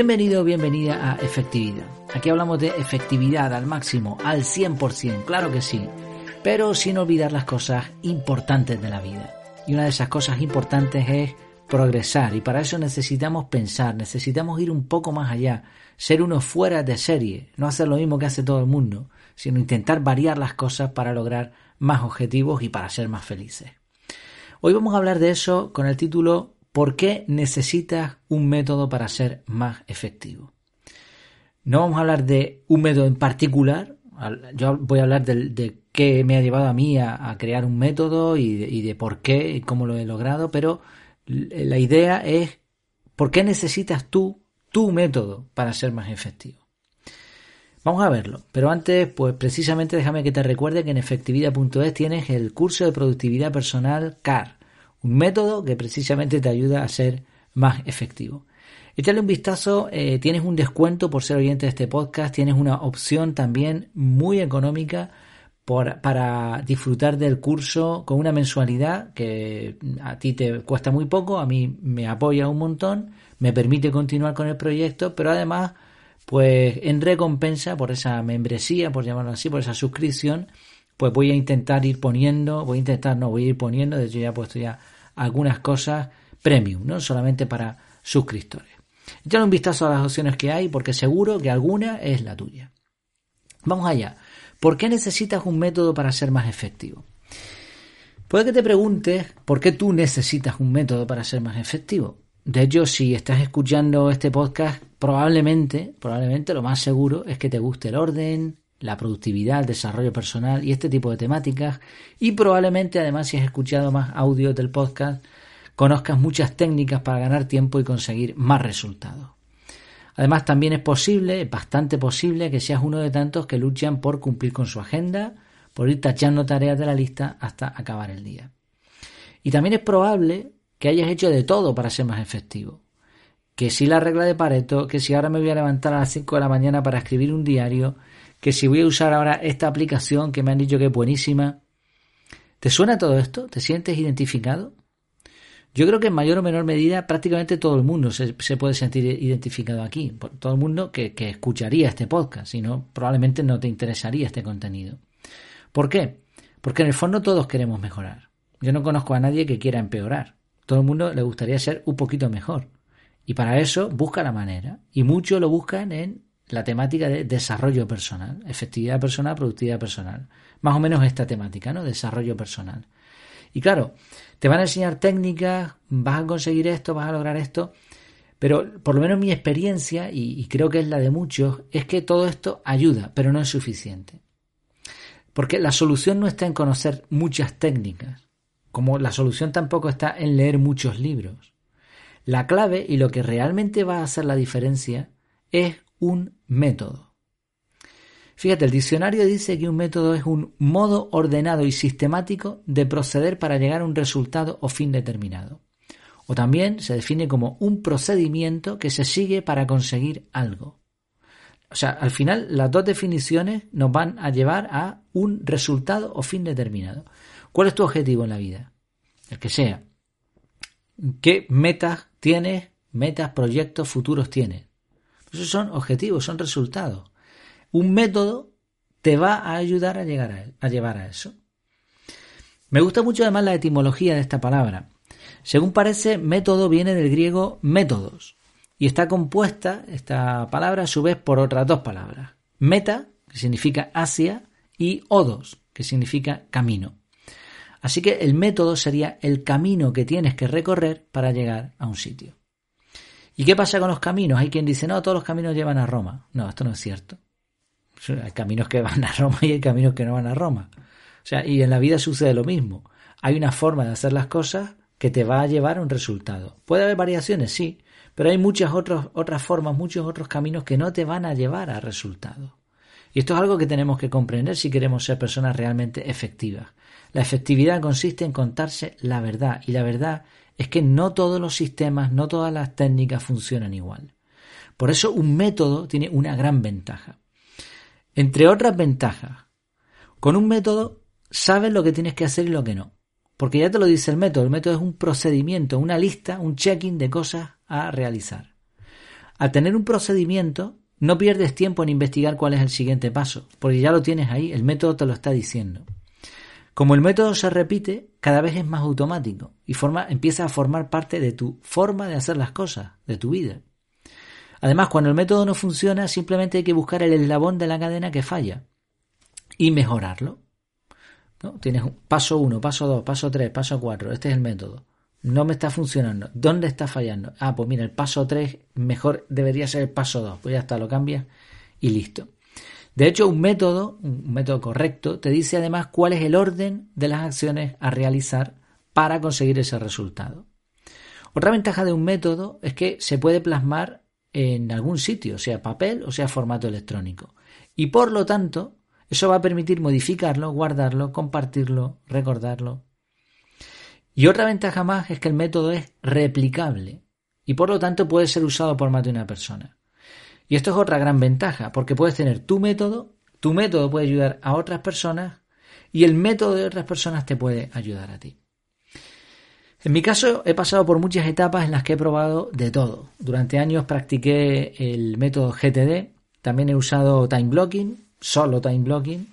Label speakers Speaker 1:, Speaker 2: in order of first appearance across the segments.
Speaker 1: Bienvenido o bienvenida a Efectividad. Aquí hablamos de efectividad al máximo, al 100%, claro que sí, pero sin olvidar las cosas importantes de la vida. Y una de esas cosas importantes es progresar y para eso necesitamos pensar, necesitamos ir un poco más allá, ser uno fuera de serie, no hacer lo mismo que hace todo el mundo, sino intentar variar las cosas para lograr más objetivos y para ser más felices. Hoy vamos a hablar de eso con el título ¿Por qué necesitas un método para ser más efectivo? No vamos a hablar de un método en particular, yo voy a hablar de, qué me ha llevado a mí a, crear un método y de, por qué y cómo lo he logrado, pero la idea es por qué necesitas tú tu método para ser más efectivo. Vamos a verlo, pero antes, pues precisamente déjame que te recuerde que en efectividad.es tienes el curso de productividad personal CAR un método que precisamente te ayuda a ser más efectivo. Échale un vistazo, eh, tienes un descuento por ser oyente de este podcast, tienes una opción también muy económica para disfrutar del curso con una mensualidad que a ti te cuesta muy poco, a mí me apoya un montón, me permite continuar con el proyecto, pero además, pues en recompensa por esa membresía, por llamarlo así, por esa suscripción, pues voy a intentar ir poniendo, voy a intentar, no, voy a ir poniendo, de hecho ya he puesto ya algunas cosas premium, no solamente para suscriptores. Échale un vistazo a las opciones que hay porque seguro que alguna es la tuya. Vamos allá. ¿Por qué necesitas un método para ser más efectivo? Puede que te preguntes por qué tú necesitas un método para ser más efectivo. De hecho, si estás escuchando este podcast, probablemente, probablemente lo más seguro es que te guste el orden, la productividad, el desarrollo personal y este tipo de temáticas. Y probablemente además si has escuchado más audio del podcast, conozcas muchas técnicas para ganar tiempo y conseguir más resultados. Además también es posible, bastante posible, que seas uno de tantos que luchan por cumplir con su agenda, por ir tachando tareas de la lista hasta acabar el día. Y también es probable que hayas hecho de todo para ser más efectivo. Que si la regla de Pareto, que si ahora me voy a levantar a las 5 de la mañana para escribir un diario, que si voy a usar ahora esta aplicación que me han dicho que es buenísima. ¿Te suena todo esto? ¿Te sientes identificado? Yo creo que en mayor o menor medida prácticamente todo el mundo se, puede sentir identificado aquí. Todo el mundo que, que escucharía este podcast, si no, probablemente no te interesaría este contenido. ¿Por qué? Porque en el fondo todos queremos mejorar. Yo no conozco a nadie que quiera empeorar. Todo el mundo le gustaría ser un poquito mejor. Y para eso busca la manera. Y muchos lo buscan en la temática de desarrollo personal, efectividad personal, productividad personal. Más o menos esta temática, ¿no? Desarrollo personal. Y claro, te van a enseñar técnicas, vas a conseguir esto, vas a lograr esto, pero por lo menos mi experiencia, y, creo que es la de muchos, es que todo esto ayuda, pero no es suficiente. Porque la solución no está en conocer muchas técnicas, como la solución tampoco está en leer muchos libros. La clave y lo que realmente va a hacer la diferencia es un método. Fíjate, el diccionario dice que un método es un modo ordenado y sistemático de proceder para llegar a un resultado o fin determinado. O también se define como un procedimiento que se sigue para conseguir algo. O sea, al final las dos definiciones nos van a llevar a un resultado o fin determinado. ¿Cuál es tu objetivo en la vida? El que sea. ¿Qué metas tienes? Metas, proyectos futuros tienes. Esos son objetivos, son resultados. Un método te va a ayudar a, llegar a, a llevar a eso. Me gusta mucho además la etimología de esta palabra. Según parece, método viene del griego métodos y está compuesta esta palabra a su vez por otras dos palabras. Meta, que significa hacia, y odos, que significa camino. Así que el método sería el camino que tienes que recorrer para llegar a un sitio. ¿Y qué pasa con los caminos? Hay quien dice, no, todos los caminos llevan a Roma. No, esto no es cierto. Hay caminos que van a Roma y hay caminos que no van a Roma. O sea, y en la vida sucede lo mismo. Hay una forma de hacer las cosas que te va a llevar a un resultado. Puede haber variaciones, sí, pero hay muchas otras, otras formas, muchos otros caminos que no te van a llevar a resultados. Y esto es algo que tenemos que comprender si queremos ser personas realmente efectivas. La efectividad consiste en contarse la verdad y la verdad es que no todos los sistemas, no todas las técnicas funcionan igual. Por eso un método tiene una gran ventaja. Entre otras ventajas, con un método sabes lo que tienes que hacer y lo que no. Porque ya te lo dice el método. El método es un procedimiento, una lista, un checking de cosas a realizar. Al tener un procedimiento, no pierdes tiempo en investigar cuál es el siguiente paso, porque ya lo tienes ahí, el método te lo está diciendo. Como el método se repite, cada vez es más automático y empieza a formar parte de tu forma de hacer las cosas, de tu vida. Además, cuando el método no funciona, simplemente hay que buscar el eslabón de la cadena que falla y mejorarlo. ¿No? Tienes paso 1, paso 2, paso 3, paso 4. Este es el método. No me está funcionando. ¿Dónde está fallando? Ah, pues mira, el paso 3 mejor debería ser el paso 2. Pues ya está, lo cambias y listo. De hecho, un método, un método correcto, te dice además cuál es el orden de las acciones a realizar para conseguir ese resultado. Otra ventaja de un método es que se puede plasmar en algún sitio, sea papel o sea formato electrónico. Y por lo tanto, eso va a permitir modificarlo, guardarlo, compartirlo, recordarlo. Y otra ventaja más es que el método es replicable y por lo tanto puede ser usado por más de una persona. Y esto es otra gran ventaja, porque puedes tener tu método, tu método puede ayudar a otras personas y el método de otras personas te puede ayudar a ti. En mi caso he pasado por muchas etapas en las que he probado de todo. Durante años practiqué el método GTD, también he usado time blocking, solo time blocking,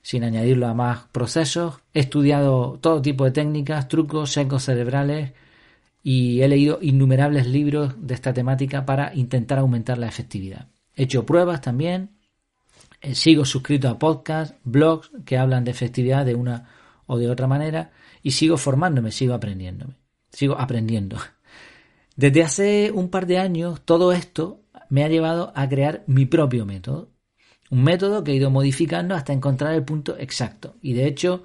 Speaker 1: sin añadirlo a más procesos. He estudiado todo tipo de técnicas, trucos, secos cerebrales y he leído innumerables libros de esta temática para intentar aumentar la efectividad. He hecho pruebas también, eh, sigo suscrito a podcasts, blogs que hablan de efectividad de una o de otra manera y sigo formándome, sigo aprendiéndome, sigo aprendiendo. Desde hace un par de años todo esto me ha llevado a crear mi propio método. Un método que he ido modificando hasta encontrar el punto exacto. Y de hecho,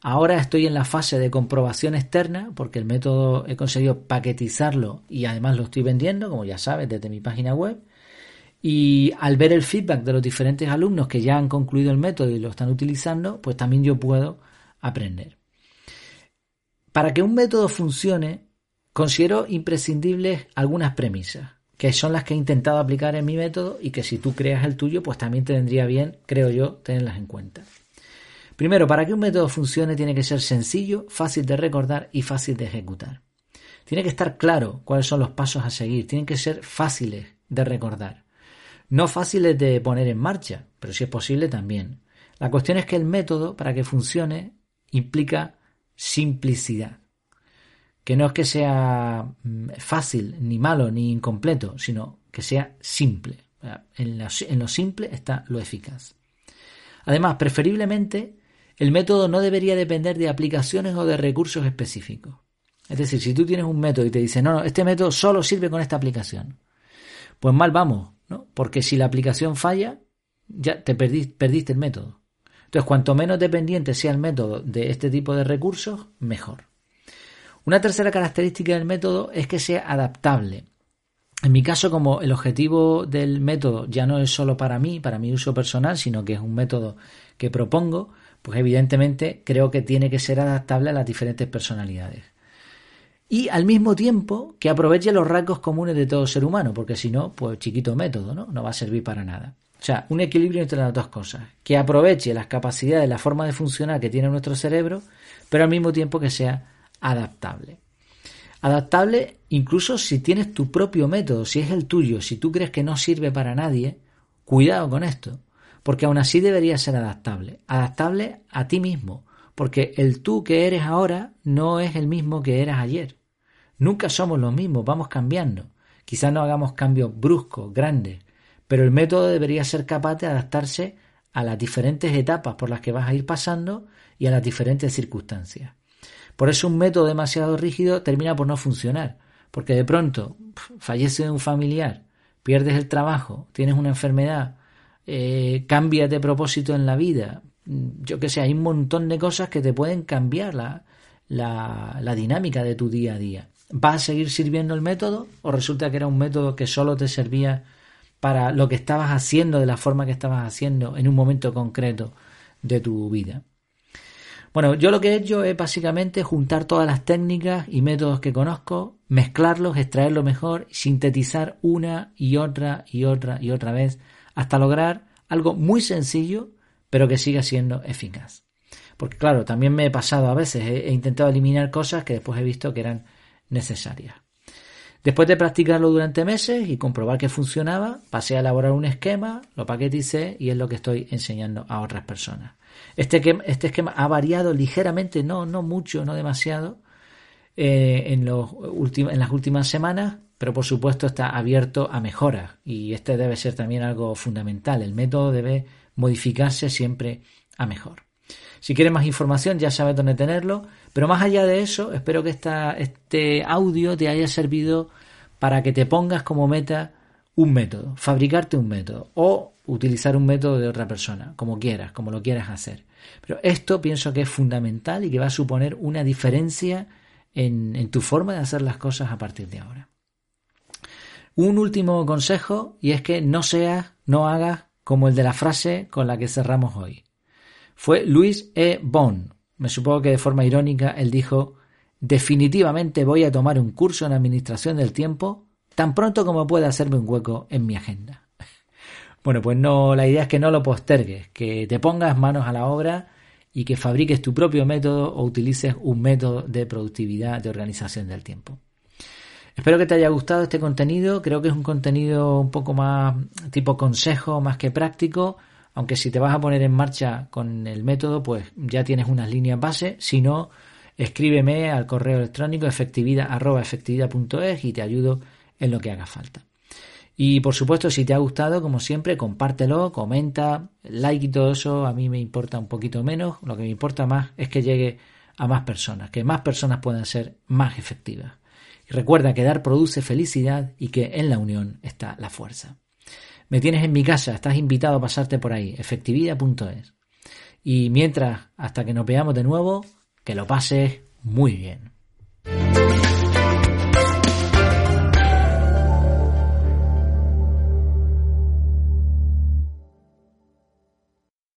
Speaker 1: ahora estoy en la fase de comprobación externa, porque el método he conseguido paquetizarlo y además lo estoy vendiendo, como ya sabes, desde mi página web. Y al ver el feedback de los diferentes alumnos que ya han concluido el método y lo están utilizando, pues también yo puedo aprender. Para que un método funcione, considero imprescindibles algunas premisas, que son las que he intentado aplicar en mi método y que si tú creas el tuyo, pues también te vendría bien, creo yo, tenerlas en cuenta. Primero, para que un método funcione tiene que ser sencillo, fácil de recordar y fácil de ejecutar. Tiene que estar claro cuáles son los pasos a seguir, tienen que ser fáciles de recordar. No fáciles de poner en marcha, pero si es posible también. La cuestión es que el método, para que funcione, implica simplicidad. Que no es que sea mm, fácil, ni malo, ni incompleto, sino que sea simple. En, lo simple está lo eficaz. Además, preferiblemente, el método no debería depender de aplicaciones o de recursos específicos. Es decir, si tú tienes un método y te dice, no, no, este método solo sirve con esta aplicación, pues mal vamos, ¿no? Porque si la aplicación falla, ya te perdiste el método. Entonces, cuanto menos dependiente sea el método de este tipo de recursos, mejor. Una tercera característica del método es que sea adaptable. En mi caso, como el objetivo del método ya no es solo para mí, para mi uso personal, sino que es un método que propongo, pues evidentemente creo que tiene que ser adaptable a las diferentes personalidades. Y al mismo tiempo que aproveche los rasgos comunes de todo ser humano, porque si no, pues chiquito método, ¿no? No va a servir para nada. O sea, un equilibrio entre las dos cosas. Que aproveche las capacidades, la forma de funcionar que tiene nuestro cerebro, pero al mismo tiempo que sea adaptable. Adaptable incluso si tienes tu propio método, si es el tuyo, si tú crees que no sirve para nadie, cuidado con esto, porque aún así debería ser adaptable. Adaptable a ti mismo, porque el tú que eres ahora no es el mismo que eras ayer. Nunca somos los mismos, vamos cambiando. Quizás no hagamos cambios bruscos, grandes, pero el método debería ser capaz de adaptarse a las diferentes etapas por las que vas a ir pasando y a las diferentes circunstancias. Por eso un método demasiado rígido termina por no funcionar, porque de pronto fallece un familiar, pierdes el trabajo, tienes una enfermedad, eh, cambias de propósito en la vida, yo que sé, hay un montón de cosas que te pueden cambiar la, la dinámica de tu día a día. ¿Va a seguir sirviendo el método o resulta que era un método que solo te servía para lo que estabas haciendo de la forma que estabas haciendo en un momento concreto de tu vida. Bueno, yo lo que he hecho es básicamente juntar todas las técnicas y métodos que conozco, mezclarlos, extraerlo mejor, sintetizar una y otra y otra y otra vez hasta lograr algo muy sencillo, pero que siga siendo eficaz. Porque claro, también me he pasado a veces, he, intentado eliminar cosas que después he visto que eran necesarias. Después de practicarlo durante meses y comprobar que funcionaba, pasé a elaborar un esquema, lo paqueticé y es lo que estoy enseñando a otras personas. Este, este esquema ha variado ligeramente, no, no mucho, no demasiado, eh, en, los en las últimas semanas, pero por supuesto está abierto a mejoras y este debe ser también algo fundamental. El método debe modificarse siempre a mejor. Si quieres más información ya sabes dónde tenerlo, pero más allá de eso, espero que este audio te haya servido para que te pongas como meta un método, fabricarte un método o utilizar un método de otra persona, como quieras, como lo quieras hacer. Pero esto pienso que es fundamental y que va a suponer una diferencia en, tu forma de hacer las cosas a partir de ahora. Un último consejo y es que no seas, no hagas como el de la frase con la que cerramos hoy fue Luis E. Bond. Me supongo que de forma irónica él dijo, definitivamente voy a tomar un curso en administración del tiempo tan pronto como pueda hacerme un hueco en mi agenda. Bueno, pues no, la idea es que no lo postergues, que te pongas manos a la obra y que fabriques tu propio método o utilices un método de productividad, de organización del tiempo. Espero que te haya gustado este contenido, creo que es un contenido un poco más tipo consejo más que práctico, aunque si te vas a poner en marcha con el método, pues ya tienes unas líneas base. Si no, escríbeme al correo electrónico efectividad.efectividad.es y te ayudo en lo que haga falta. Y por supuesto, si te ha gustado, como siempre, compártelo, comenta, like y todo eso, a mí me importa un poquito menos. Lo que me importa más es que llegue a más personas, que más personas puedan ser más efectivas. Y recuerda que dar produce felicidad y que en la unión está la fuerza. Me tienes en mi casa, estás invitado a pasarte por ahí, efectividad.es. Y mientras, hasta que nos veamos de nuevo, que lo pases muy bien.